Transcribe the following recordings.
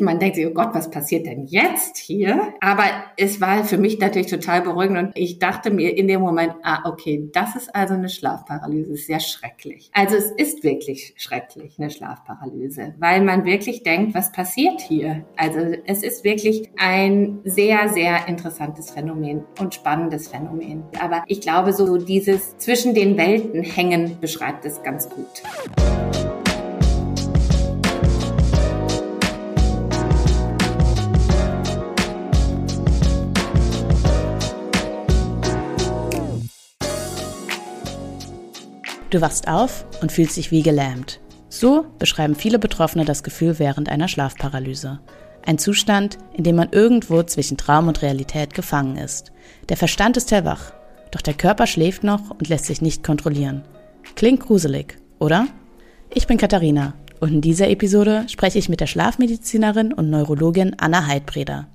Man denkt sich, oh Gott, was passiert denn jetzt hier? Aber es war für mich natürlich total beruhigend und ich dachte mir in dem Moment, ah, okay, das ist also eine Schlafparalyse, sehr schrecklich. Also es ist wirklich schrecklich, eine Schlafparalyse, weil man wirklich denkt, was passiert hier? Also es ist wirklich ein sehr, sehr interessantes Phänomen und spannendes Phänomen. Aber ich glaube, so dieses zwischen den Welten hängen beschreibt es ganz gut. Du wachst auf und fühlst dich wie gelähmt. So beschreiben viele Betroffene das Gefühl während einer Schlafparalyse. Ein Zustand, in dem man irgendwo zwischen Traum und Realität gefangen ist. Der Verstand ist hellwach, doch der Körper schläft noch und lässt sich nicht kontrollieren. Klingt gruselig, oder? Ich bin Katharina und in dieser Episode spreche ich mit der Schlafmedizinerin und Neurologin Anna Heidbreder.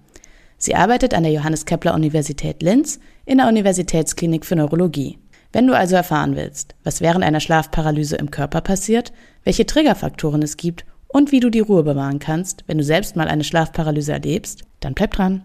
Sie arbeitet an der Johannes Kepler Universität Linz in der Universitätsklinik für Neurologie. Wenn du also erfahren willst, was während einer Schlafparalyse im Körper passiert, welche Triggerfaktoren es gibt und wie du die Ruhe bewahren kannst, wenn du selbst mal eine Schlafparalyse erlebst, dann bleib dran.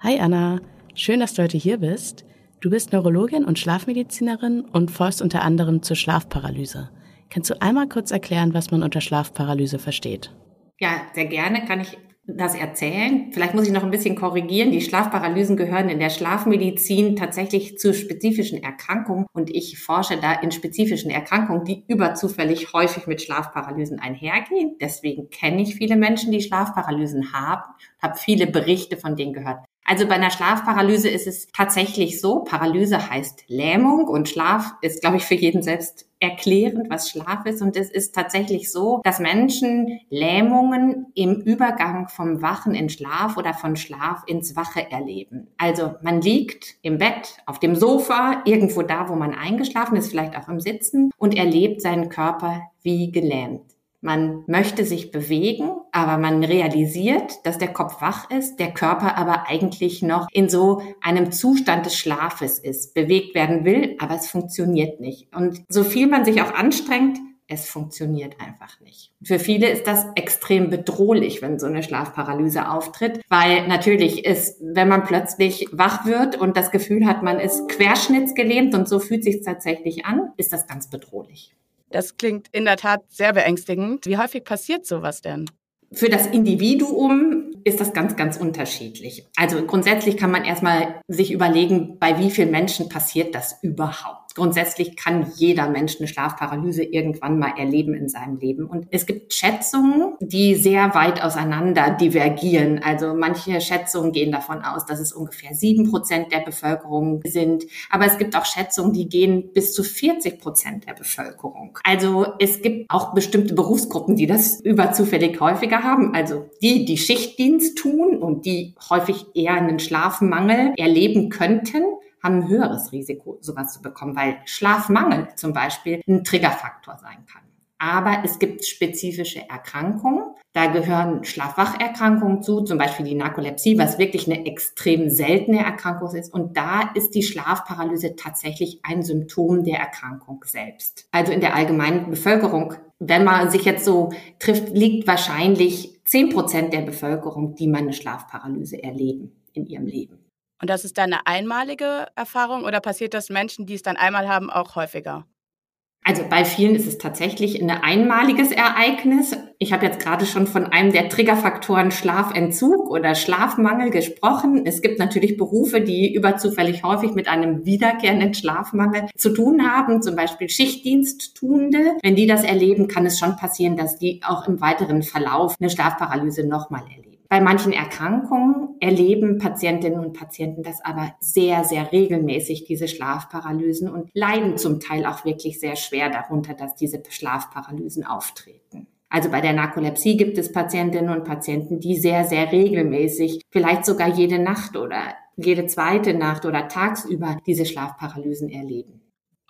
Hi Anna, schön, dass du heute hier bist. Du bist Neurologin und Schlafmedizinerin und forschst unter anderem zur Schlafparalyse. Kannst du einmal kurz erklären, was man unter Schlafparalyse versteht? Ja, sehr gerne kann ich das erzählen. Vielleicht muss ich noch ein bisschen korrigieren. Die Schlafparalysen gehören in der Schlafmedizin tatsächlich zu spezifischen Erkrankungen und ich forsche da in spezifischen Erkrankungen, die überzufällig häufig mit Schlafparalysen einhergehen. Deswegen kenne ich viele Menschen, die Schlafparalysen haben, habe viele Berichte von denen gehört. Also bei einer Schlafparalyse ist es tatsächlich so, Paralyse heißt Lähmung und Schlaf ist, glaube ich, für jeden selbst erklärend, was Schlaf ist. Und es ist tatsächlich so, dass Menschen Lähmungen im Übergang vom Wachen in Schlaf oder von Schlaf ins Wache erleben. Also man liegt im Bett, auf dem Sofa, irgendwo da, wo man eingeschlafen ist, vielleicht auch im Sitzen und erlebt seinen Körper wie gelähmt. Man möchte sich bewegen, aber man realisiert, dass der Kopf wach ist, der Körper aber eigentlich noch in so einem Zustand des Schlafes ist, bewegt werden will, aber es funktioniert nicht. Und so viel man sich auch anstrengt, es funktioniert einfach nicht. Für viele ist das extrem bedrohlich, wenn so eine Schlafparalyse auftritt, weil natürlich ist, wenn man plötzlich wach wird und das Gefühl hat, man ist querschnittsgelähmt und so fühlt sich tatsächlich an, ist das ganz bedrohlich. Das klingt in der Tat sehr beängstigend. Wie häufig passiert sowas denn? Für das Individuum ist das ganz, ganz unterschiedlich. Also grundsätzlich kann man erstmal sich überlegen, bei wie vielen Menschen passiert das überhaupt grundsätzlich kann jeder Mensch eine Schlafparalyse irgendwann mal erleben in seinem Leben. Und es gibt Schätzungen, die sehr weit auseinander divergieren. Also manche Schätzungen gehen davon aus, dass es ungefähr sieben Prozent der Bevölkerung sind. Aber es gibt auch Schätzungen, die gehen bis zu 40 Prozent der Bevölkerung. Also es gibt auch bestimmte Berufsgruppen, die das überzufällig häufiger haben. Also die, die Schichtdienst tun und die häufig eher einen Schlafmangel erleben könnten haben ein höheres Risiko, sowas zu bekommen, weil Schlafmangel zum Beispiel ein Triggerfaktor sein kann. Aber es gibt spezifische Erkrankungen. Da gehören Schlafwacherkrankungen zu, zum Beispiel die Narkolepsie, was wirklich eine extrem seltene Erkrankung ist. Und da ist die Schlafparalyse tatsächlich ein Symptom der Erkrankung selbst. Also in der allgemeinen Bevölkerung, wenn man sich jetzt so trifft, liegt wahrscheinlich zehn Prozent der Bevölkerung, die mal eine Schlafparalyse erleben in ihrem Leben. Und das ist dann eine einmalige Erfahrung oder passiert das Menschen, die es dann einmal haben, auch häufiger? Also bei vielen ist es tatsächlich ein einmaliges Ereignis. Ich habe jetzt gerade schon von einem der Triggerfaktoren Schlafentzug oder Schlafmangel gesprochen. Es gibt natürlich Berufe, die überzufällig häufig mit einem wiederkehrenden Schlafmangel zu tun haben, zum Beispiel Schichtdiensttuende. Wenn die das erleben, kann es schon passieren, dass die auch im weiteren Verlauf eine Schlafparalyse nochmal erleben. Bei manchen Erkrankungen erleben Patientinnen und Patienten das aber sehr, sehr regelmäßig, diese Schlafparalysen und leiden zum Teil auch wirklich sehr schwer darunter, dass diese Schlafparalysen auftreten. Also bei der Narkolepsie gibt es Patientinnen und Patienten, die sehr, sehr regelmäßig, vielleicht sogar jede Nacht oder jede zweite Nacht oder tagsüber diese Schlafparalysen erleben.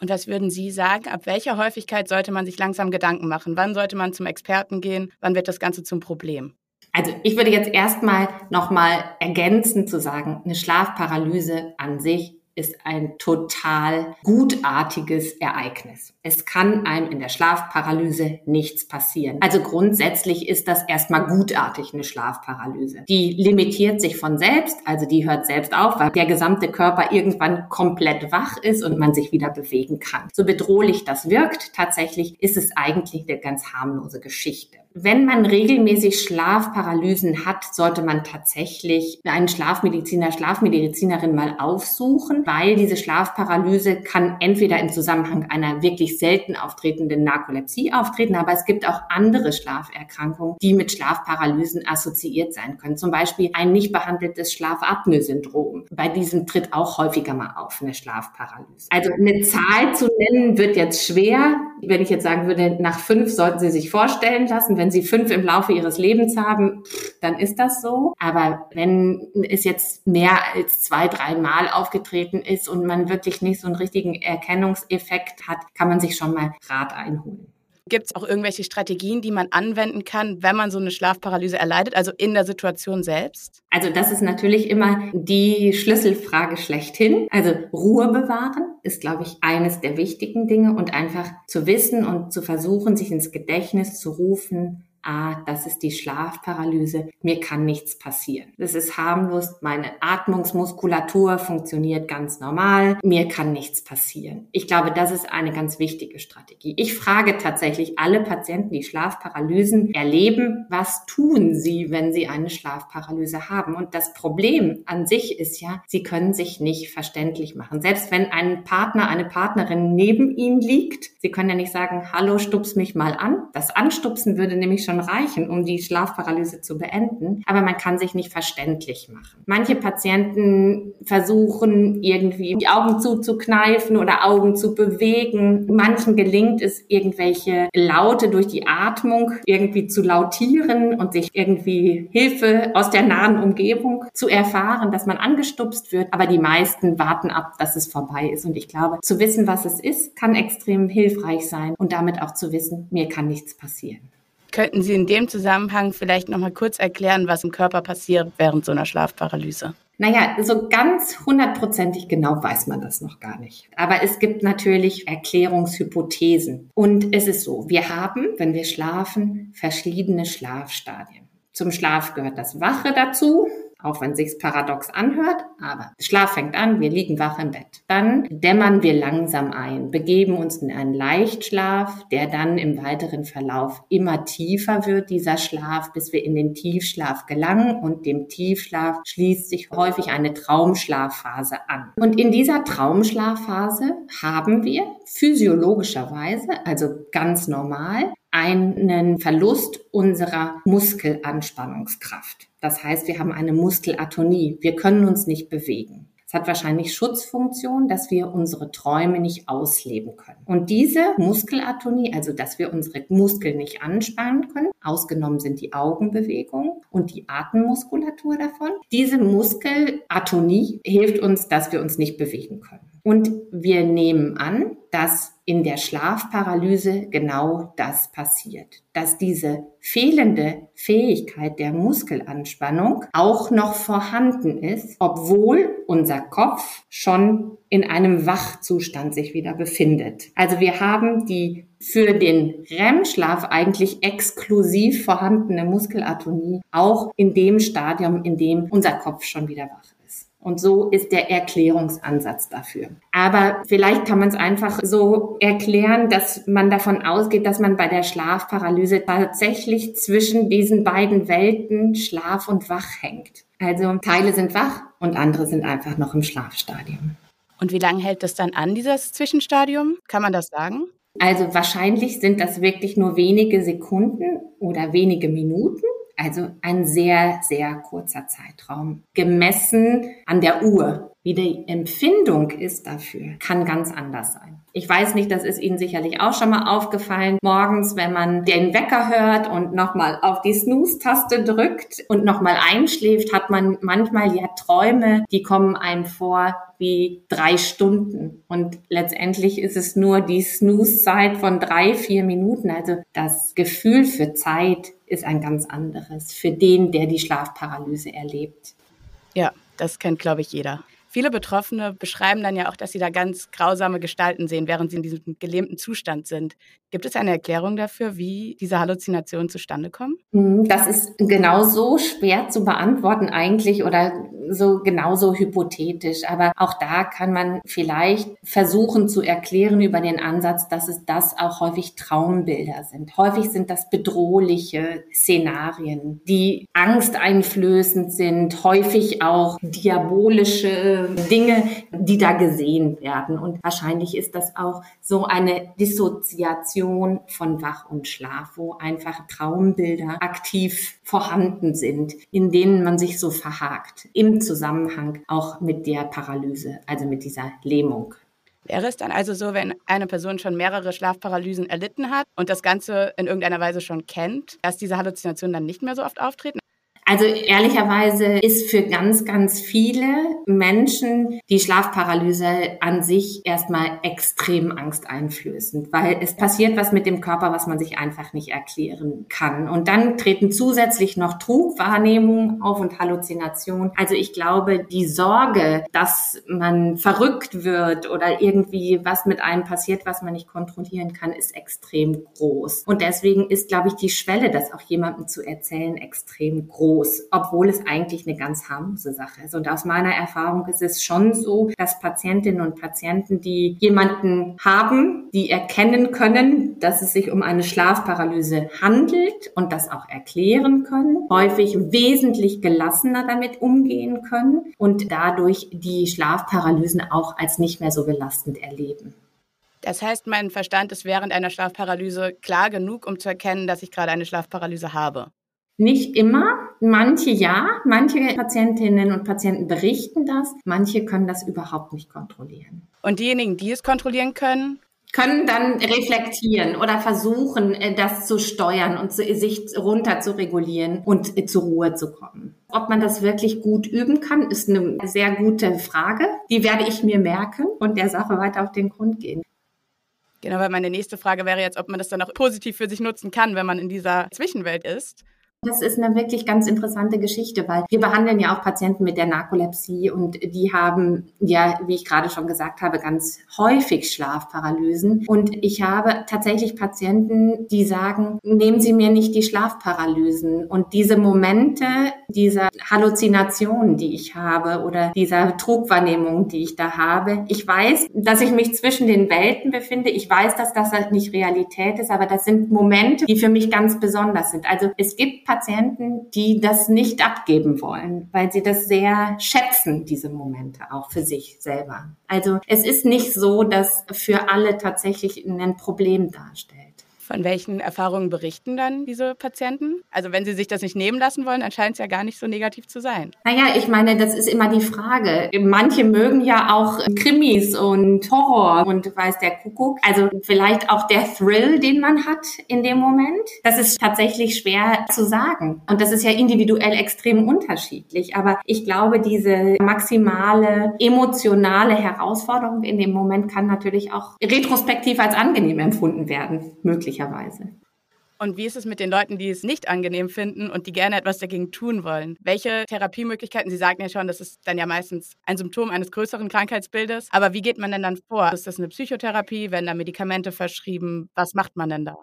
Und was würden Sie sagen? Ab welcher Häufigkeit sollte man sich langsam Gedanken machen? Wann sollte man zum Experten gehen? Wann wird das Ganze zum Problem? Also ich würde jetzt erstmal nochmal ergänzen zu sagen, eine Schlafparalyse an sich ist ein total gutartiges Ereignis. Es kann einem in der Schlafparalyse nichts passieren. Also grundsätzlich ist das erstmal gutartig eine Schlafparalyse. Die limitiert sich von selbst, also die hört selbst auf, weil der gesamte Körper irgendwann komplett wach ist und man sich wieder bewegen kann. So bedrohlich das wirkt, tatsächlich ist es eigentlich eine ganz harmlose Geschichte. Wenn man regelmäßig Schlafparalysen hat, sollte man tatsächlich einen Schlafmediziner, Schlafmedizinerin mal aufsuchen, weil diese Schlafparalyse kann entweder im Zusammenhang einer wirklich selten auftretenden Narkolepsie auftreten, aber es gibt auch andere Schlaferkrankungen, die mit Schlafparalysen assoziiert sein können. Zum Beispiel ein nicht behandeltes Schlafapnoe-Syndrom. Bei diesem tritt auch häufiger mal auf eine Schlafparalyse. Also eine Zahl zu nennen wird jetzt schwer. Wenn ich jetzt sagen würde, nach fünf sollten Sie sich vorstellen lassen, wenn Sie fünf im Laufe Ihres Lebens haben, dann ist das so. Aber wenn es jetzt mehr als zwei, drei Mal aufgetreten ist und man wirklich nicht so einen richtigen Erkennungseffekt hat, kann man sich schon mal Rat einholen. Gibt es auch irgendwelche Strategien, die man anwenden kann, wenn man so eine Schlafparalyse erleidet, also in der Situation selbst? Also das ist natürlich immer die Schlüsselfrage schlechthin. Also Ruhe bewahren ist, glaube ich, eines der wichtigen Dinge und einfach zu wissen und zu versuchen, sich ins Gedächtnis zu rufen, ah, das ist die Schlafparalyse, mir kann nichts passieren. Das ist harmlos, meine Atmungsmuskulatur funktioniert ganz normal, mir kann nichts passieren. Ich glaube, das ist eine ganz wichtige Strategie. Ich frage tatsächlich alle Patienten, die Schlafparalysen erleben, was tun sie, wenn sie eine Schlafparalyse haben? Und das Problem an sich ist ja, sie können sich nicht verständlich machen. Selbst wenn ein Partner, eine Partnerin neben ihnen liegt, sie können ja nicht sagen, hallo, stups mich mal an. Das Anstupsen würde nämlich schon schon reichen, um die Schlafparalyse zu beenden. Aber man kann sich nicht verständlich machen. Manche Patienten versuchen irgendwie die Augen zuzukneifen oder Augen zu bewegen. Manchen gelingt es, irgendwelche Laute durch die Atmung irgendwie zu lautieren und sich irgendwie Hilfe aus der nahen Umgebung zu erfahren, dass man angestupst wird. Aber die meisten warten ab, dass es vorbei ist. Und ich glaube, zu wissen, was es ist, kann extrem hilfreich sein und damit auch zu wissen, mir kann nichts passieren. Könnten Sie in dem Zusammenhang vielleicht noch mal kurz erklären, was im Körper passiert während so einer Schlafparalyse? Naja, so ganz hundertprozentig genau weiß man das noch gar nicht. Aber es gibt natürlich Erklärungshypothesen. Und es ist so, wir haben, wenn wir schlafen, verschiedene Schlafstadien. Zum Schlaf gehört das Wache dazu, auch wenn sich's paradox anhört, aber Schlaf fängt an, wir liegen wach im Bett. Dann dämmern wir langsam ein, begeben uns in einen Leichtschlaf, der dann im weiteren Verlauf immer tiefer wird, dieser Schlaf, bis wir in den Tiefschlaf gelangen und dem Tiefschlaf schließt sich häufig eine Traumschlafphase an. Und in dieser Traumschlafphase haben wir physiologischerweise, also ganz normal, einen Verlust unserer Muskelanspannungskraft. Das heißt, wir haben eine Muskelatonie. Wir können uns nicht bewegen. Es hat wahrscheinlich Schutzfunktion, dass wir unsere Träume nicht ausleben können. Und diese Muskelatonie, also dass wir unsere Muskeln nicht anspannen können, ausgenommen sind die Augenbewegungen und die Atemmuskulatur davon, diese Muskelatonie hilft uns, dass wir uns nicht bewegen können. Und wir nehmen an, dass in der Schlafparalyse genau das passiert, dass diese fehlende Fähigkeit der Muskelanspannung auch noch vorhanden ist, obwohl unser Kopf schon in einem Wachzustand sich wieder befindet. Also wir haben die für den REM-Schlaf eigentlich exklusiv vorhandene Muskelatonie auch in dem Stadium, in dem unser Kopf schon wieder wach ist. Und so ist der Erklärungsansatz dafür. Aber vielleicht kann man es einfach so erklären, dass man davon ausgeht, dass man bei der Schlafparalyse tatsächlich zwischen diesen beiden Welten Schlaf und Wach hängt. Also Teile sind wach und andere sind einfach noch im Schlafstadium. Und wie lange hält das dann an, dieses Zwischenstadium? Kann man das sagen? Also wahrscheinlich sind das wirklich nur wenige Sekunden oder wenige Minuten. Also ein sehr, sehr kurzer Zeitraum. Gemessen an der Uhr. Wie die Empfindung ist dafür, kann ganz anders sein. Ich weiß nicht, das ist Ihnen sicherlich auch schon mal aufgefallen. Morgens, wenn man den Wecker hört und nochmal auf die Snooze-Taste drückt und nochmal einschläft, hat man manchmal ja Träume, die kommen einem vor wie drei Stunden. Und letztendlich ist es nur die Snooze-Zeit von drei, vier Minuten. Also das Gefühl für Zeit ist ein ganz anderes für den, der die Schlafparalyse erlebt. Ja, das kennt, glaube ich, jeder. Viele Betroffene beschreiben dann ja auch, dass sie da ganz grausame Gestalten sehen, während sie in diesem gelähmten Zustand sind. Gibt es eine Erklärung dafür, wie diese Halluzinationen zustande kommen? Hm, das ist genauso schwer zu beantworten eigentlich oder so genauso hypothetisch. Aber auch da kann man vielleicht versuchen zu erklären über den Ansatz, dass es das auch häufig Traumbilder sind. Häufig sind das bedrohliche Szenarien, die angsteinflößend sind, häufig auch diabolische Dinge, die da gesehen werden. Und wahrscheinlich ist das auch so eine Dissoziation von Wach und Schlaf, wo einfach Traumbilder aktiv vorhanden sind, in denen man sich so verhakt, im Zusammenhang auch mit der Paralyse, also mit dieser Lähmung. Wäre es dann also so, wenn eine Person schon mehrere Schlafparalysen erlitten hat und das Ganze in irgendeiner Weise schon kennt, dass diese Halluzinationen dann nicht mehr so oft auftreten? Also ehrlicherweise ist für ganz, ganz viele Menschen die Schlafparalyse an sich erstmal extrem angsteinflößend, weil es passiert was mit dem Körper, was man sich einfach nicht erklären kann. Und dann treten zusätzlich noch Trugwahrnehmungen auf und Halluzination. Also ich glaube, die Sorge, dass man verrückt wird oder irgendwie was mit einem passiert, was man nicht kontrollieren kann, ist extrem groß. Und deswegen ist, glaube ich, die Schwelle, das auch jemandem zu erzählen, extrem groß groß, obwohl es eigentlich eine ganz harmlose Sache ist. Und aus meiner Erfahrung ist es schon so, dass Patientinnen und Patienten, die jemanden haben, die erkennen können, dass es sich um eine Schlafparalyse handelt und das auch erklären können, häufig wesentlich gelassener damit umgehen können und dadurch die Schlafparalysen auch als nicht mehr so belastend erleben. Das heißt, mein Verstand ist während einer Schlafparalyse klar genug, um zu erkennen, dass ich gerade eine Schlafparalyse habe. Nicht immer, manche ja, manche Patientinnen und Patienten berichten das, manche können das überhaupt nicht kontrollieren. Und diejenigen, die es kontrollieren können, können dann reflektieren oder versuchen, äh, das zu steuern und sich runter zu regulieren und äh, zur Ruhe zu kommen. Ob man das wirklich gut üben kann, ist eine sehr gute Frage. Die werde ich mir merken und der Sache weiter auf den Grund gehen. Genau, weil meine nächste Frage wäre jetzt, ob man das dann auch positiv für sich nutzen kann, wenn man in dieser Zwischenwelt ist. Das ist eine wirklich ganz interessante Geschichte, weil wir behandeln ja auch Patienten mit der Narkolepsie und die haben ja, wie ich gerade schon gesagt habe, ganz häufig Schlafparalysen. Und ich habe tatsächlich Patienten, die sagen, nehmen Sie mir nicht die Schlafparalysen. Und diese Momente dieser Halluzinationen, die ich habe oder dieser Trugwahrnehmung, die ich da habe, ich weiß, dass ich mich zwischen den Welten befinde. Ich weiß, dass das halt nicht Realität ist, aber das sind Momente, die für mich ganz besonders sind. Also es gibt Patienten, die das nicht abgeben wollen, weil sie das sehr schätzen, diese Momente auch für sich selber. Also es ist nicht so, dass für alle tatsächlich ein Problem darstellt. Von welchen Erfahrungen berichten dann diese Patienten? Also wenn sie sich das nicht nehmen lassen wollen, dann scheint es ja gar nicht so negativ zu sein. Naja, ich meine, das ist immer die Frage. Manche mögen ja auch Krimis und Horror und weiß der Kuckuck. Also vielleicht auch der Thrill, den man hat in dem Moment. Das ist tatsächlich schwer zu sagen. Und das ist ja individuell extrem unterschiedlich. Aber ich glaube, diese maximale emotionale Herausforderung in dem Moment kann natürlich auch retrospektiv als angenehm empfunden werden, möglicherweise möglicherweise. Und wie ist es mit den Leuten, die es nicht angenehm finden und die gerne etwas dagegen tun wollen? Welche Therapiemöglichkeiten? Sie sagten ja schon, das ist dann ja meistens ein Symptom eines größeren Krankheitsbildes. Aber wie geht man denn dann vor? Ist das eine Psychotherapie? Werden da Medikamente verschrieben? Was macht man denn da?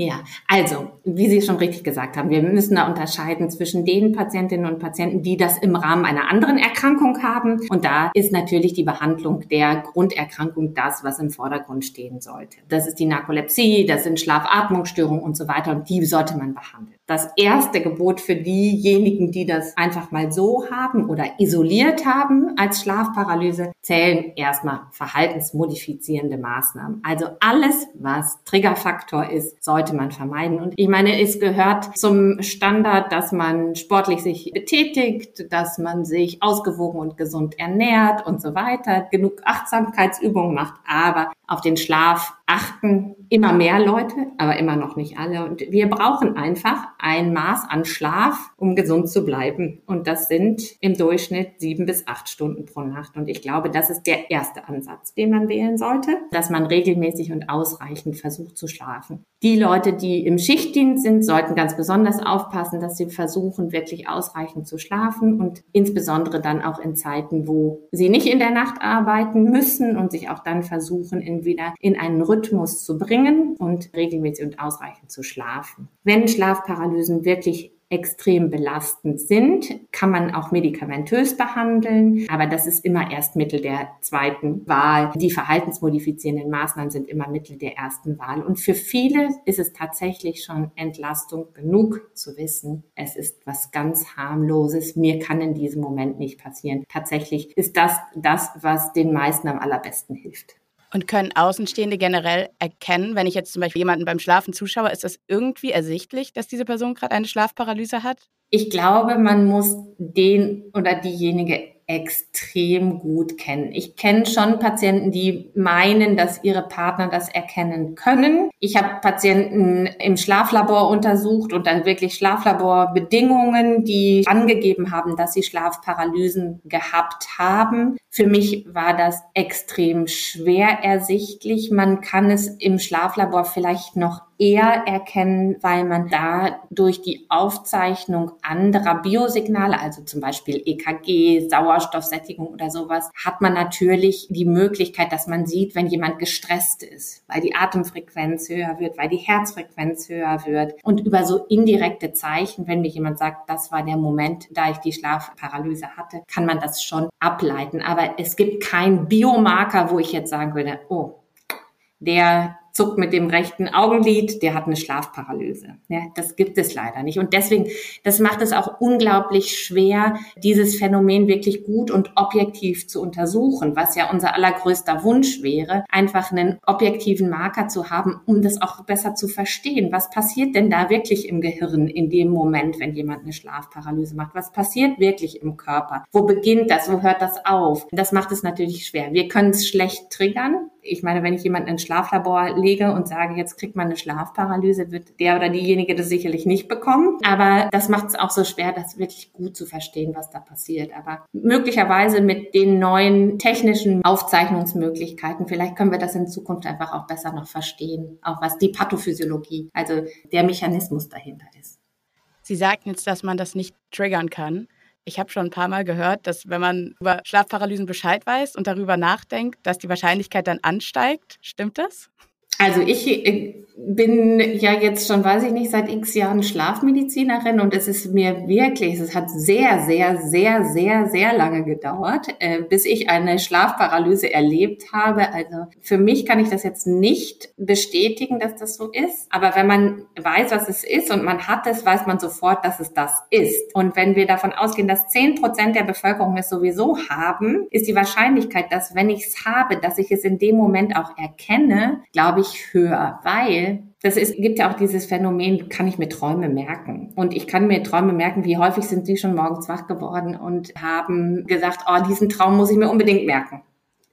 Ja, also, wie Sie schon richtig gesagt haben, wir müssen da unterscheiden zwischen den Patientinnen und Patienten, die das im Rahmen einer anderen Erkrankung haben. Und da ist natürlich die Behandlung der Grunderkrankung das, was im Vordergrund stehen sollte. Das ist die Narkolepsie, das sind Schlafatmungsstörungen und so weiter. Und die sollte man behandeln. Das erste Gebot für diejenigen, die das einfach mal so haben oder isoliert haben als Schlafparalyse, zählen erstmal verhaltensmodifizierende Maßnahmen. Also alles, was Triggerfaktor ist, sollte man vermeiden. Und ich meine, es gehört zum Standard, dass man sportlich sich betätigt, dass man sich ausgewogen und gesund ernährt und so weiter, genug Achtsamkeitsübungen macht. Aber auf den Schlaf achten immer mehr Leute, aber immer noch nicht alle. Und wir brauchen einfach ein Maß an Schlaf, um gesund zu bleiben. Und das sind im Durchschnitt sieben bis acht Stunden pro Nacht. Und ich glaube, das ist der erste Ansatz, den man wählen sollte, dass man regelmäßig und ausreichend versucht zu schlafen. Die Leute, die im Schichtdienst sind, sollten ganz besonders aufpassen, dass sie versuchen, wirklich ausreichend zu schlafen und insbesondere dann auch in Zeiten, wo sie nicht in der Nacht arbeiten müssen und sich auch dann versuchen, entweder in einen Rhythmus zu bringen und regelmäßig und ausreichend zu schlafen. Wenn Schlafparalysen wirklich extrem belastend sind, kann man auch medikamentös behandeln, aber das ist immer erst Mittel der zweiten Wahl. Die verhaltensmodifizierenden Maßnahmen sind immer Mittel der ersten Wahl. Und für viele ist es tatsächlich schon Entlastung genug zu wissen, es ist was ganz harmloses, mir kann in diesem Moment nicht passieren. Tatsächlich ist das das, was den meisten am allerbesten hilft. Und können Außenstehende generell erkennen, wenn ich jetzt zum Beispiel jemanden beim Schlafen zuschaue, ist das irgendwie ersichtlich, dass diese Person gerade eine Schlafparalyse hat? Ich glaube, man muss den oder diejenige extrem gut kennen. Ich kenne schon Patienten, die meinen, dass ihre Partner das erkennen können. Ich habe Patienten im Schlaflabor untersucht und dann wirklich Schlaflaborbedingungen, die angegeben haben, dass sie Schlafparalysen gehabt haben. Für mich war das extrem schwer ersichtlich. Man kann es im Schlaflabor vielleicht noch eher erkennen, weil man da durch die Aufzeichnung anderer Biosignale, also zum Beispiel EKG, Sauerstoffsättigung oder sowas, hat man natürlich die Möglichkeit, dass man sieht, wenn jemand gestresst ist, weil die Atemfrequenz höher wird, weil die Herzfrequenz höher wird. Und über so indirekte Zeichen, wenn mir jemand sagt, das war der Moment, da ich die Schlafparalyse hatte, kann man das schon ableiten. Aber es gibt keinen Biomarker, wo ich jetzt sagen würde, oh, der zuckt mit dem rechten Augenlid, der hat eine Schlafparalyse. Ja, das gibt es leider nicht. Und deswegen, das macht es auch unglaublich schwer, dieses Phänomen wirklich gut und objektiv zu untersuchen, was ja unser allergrößter Wunsch wäre, einfach einen objektiven Marker zu haben, um das auch besser zu verstehen. Was passiert denn da wirklich im Gehirn in dem Moment, wenn jemand eine Schlafparalyse macht? Was passiert wirklich im Körper? Wo beginnt das? Wo hört das auf? Das macht es natürlich schwer. Wir können es schlecht triggern ich meine, wenn ich jemanden ins Schlaflabor lege und sage, jetzt kriegt man eine Schlafparalyse, wird der oder diejenige das sicherlich nicht bekommen. Aber das macht es auch so schwer, das wirklich gut zu verstehen, was da passiert. Aber möglicherweise mit den neuen technischen Aufzeichnungsmöglichkeiten, vielleicht können wir das in Zukunft einfach auch besser noch verstehen, auch was die Pathophysiologie, also der Mechanismus dahinter ist. Sie sagten jetzt, dass man das nicht triggern kann. Ich habe schon ein paar Mal gehört, dass wenn man über Schlafparalysen Bescheid weiß und darüber nachdenkt, dass die Wahrscheinlichkeit dann ansteigt. Stimmt das? Also ich äh, bin ja jetzt schon, weiß ich nicht, seit x Jahren Schlafmedizinerin und es ist mir wirklich, es hat sehr, sehr, sehr, sehr, sehr lange gedauert, äh, bis ich eine Schlafparalyse erlebt habe. Also für mich kann ich das jetzt nicht bestätigen, dass das so ist. Aber wenn man weiß, was es ist und man hat es, weiß man sofort, dass es das ist. Und wenn wir davon ausgehen, dass zehn Prozent der Bevölkerung es sowieso haben, ist die Wahrscheinlichkeit, dass wenn ich es habe, dass ich es in dem Moment auch erkenne, glaube ich, höher, weil das ist, gibt ja auch dieses Phänomen, kann ich mir Träume merken. Und ich kann mir Träume merken, wie häufig sind Sie schon morgens wach geworden und haben gesagt, oh, diesen Traum muss ich mir unbedingt merken.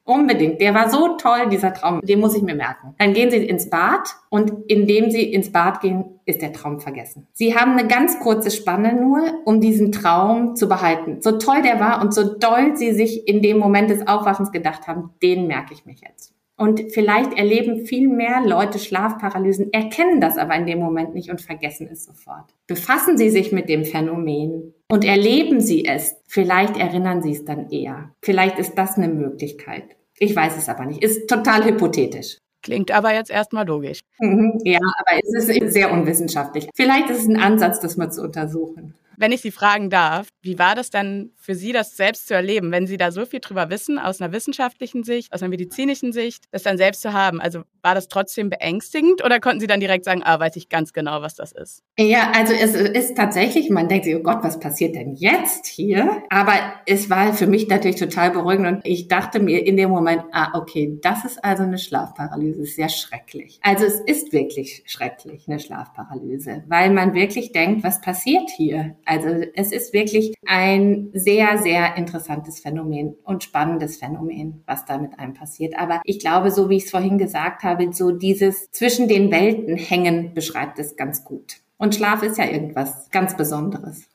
Unbedingt. Der war so toll, dieser Traum. Den muss ich mir merken. Dann gehen Sie ins Bad und indem Sie ins Bad gehen, ist der Traum vergessen. Sie haben eine ganz kurze Spanne nur, um diesen Traum zu behalten. So toll der war und so doll Sie sich in dem Moment des Aufwachens gedacht haben, den merke ich mich jetzt. Und vielleicht erleben viel mehr Leute Schlafparalysen, erkennen das aber in dem Moment nicht und vergessen es sofort. Befassen Sie sich mit dem Phänomen und erleben Sie es. Vielleicht erinnern Sie es dann eher. Vielleicht ist das eine Möglichkeit. Ich weiß es aber nicht. Ist total hypothetisch. Klingt aber jetzt erstmal logisch. Mhm, ja, aber es ist sehr unwissenschaftlich. Vielleicht ist es ein Ansatz, das mal zu untersuchen. Wenn ich Sie fragen darf, wie war das dann für Sie, das selbst zu erleben, wenn Sie da so viel drüber wissen, aus einer wissenschaftlichen Sicht, aus einer medizinischen Sicht, das dann selbst zu haben? Also war das trotzdem beängstigend oder konnten Sie dann direkt sagen, ah, weiß ich ganz genau, was das ist? Ja, also es ist tatsächlich, man denkt sich, oh Gott, was passiert denn jetzt hier? Aber es war für mich natürlich total beruhigend und ich dachte mir in dem Moment, ah, okay, das ist also eine Schlafparalyse, sehr schrecklich. Also es ist wirklich schrecklich, eine Schlafparalyse, weil man wirklich denkt, was passiert hier? Also es ist wirklich ein sehr, sehr interessantes Phänomen und spannendes Phänomen, was da mit einem passiert. Aber ich glaube, so wie ich es vorhin gesagt habe, so dieses zwischen den Welten hängen beschreibt es ganz gut. Und Schlaf ist ja irgendwas ganz Besonderes.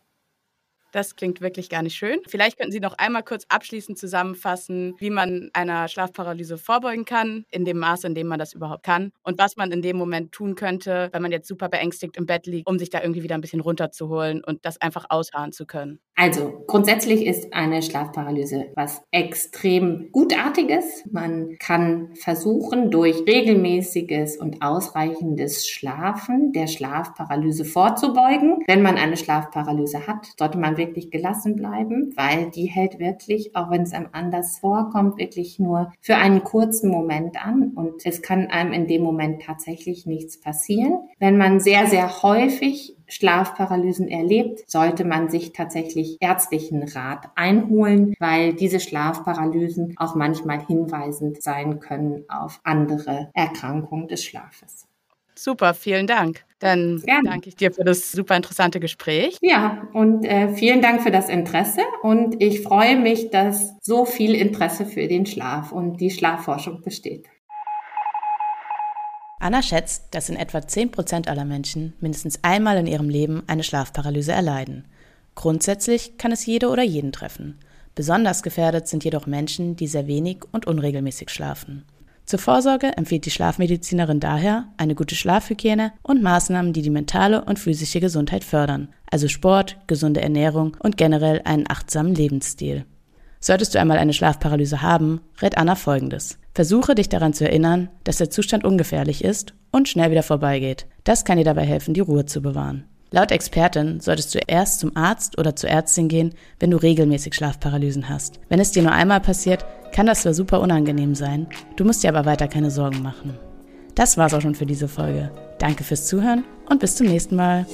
Das klingt wirklich gar nicht schön. Vielleicht könnten Sie noch einmal kurz abschließend zusammenfassen, wie man einer Schlafparalyse vorbeugen kann, in dem Maße, in dem man das überhaupt kann und was man in dem Moment tun könnte, wenn man jetzt super beängstigt im Bett liegt, um sich da irgendwie wieder ein bisschen runterzuholen und das einfach ausharren zu können. Also grundsätzlich ist eine Schlafparalyse was extrem Gutartiges. Man kann versuchen, durch regelmäßiges und ausreichendes Schlafen der Schlafparalyse vorzubeugen. Wenn man eine Schlafparalyse hat, sollte man wirklich gelassen bleiben, weil die hält wirklich, auch wenn es einem anders vorkommt, wirklich nur für einen kurzen Moment an und es kann einem in dem Moment tatsächlich nichts passieren. Wenn man sehr, sehr häufig Schlafparalysen erlebt, sollte man sich tatsächlich ärztlichen Rat einholen, weil diese Schlafparalysen auch manchmal hinweisend sein können auf andere Erkrankungen des Schlafes. Super, vielen Dank. Dann Gerne. danke ich dir für das super interessante Gespräch. Ja, und äh, vielen Dank für das Interesse. Und ich freue mich, dass so viel Interesse für den Schlaf und die Schlafforschung besteht. Anna schätzt, dass in etwa 10 Prozent aller Menschen mindestens einmal in ihrem Leben eine Schlafparalyse erleiden. Grundsätzlich kann es jede oder jeden treffen. Besonders gefährdet sind jedoch Menschen, die sehr wenig und unregelmäßig schlafen. Zur Vorsorge empfiehlt die Schlafmedizinerin daher eine gute Schlafhygiene und Maßnahmen, die die mentale und physische Gesundheit fördern, also Sport, gesunde Ernährung und generell einen achtsamen Lebensstil. Solltest du einmal eine Schlafparalyse haben, rät Anna folgendes. Versuche dich daran zu erinnern, dass der Zustand ungefährlich ist und schnell wieder vorbeigeht. Das kann dir dabei helfen, die Ruhe zu bewahren. Laut Expertin solltest du erst zum Arzt oder zur Ärztin gehen, wenn du regelmäßig Schlafparalysen hast. Wenn es dir nur einmal passiert, kann das zwar super unangenehm sein, du musst dir aber weiter keine Sorgen machen. Das war's auch schon für diese Folge. Danke fürs Zuhören und bis zum nächsten Mal.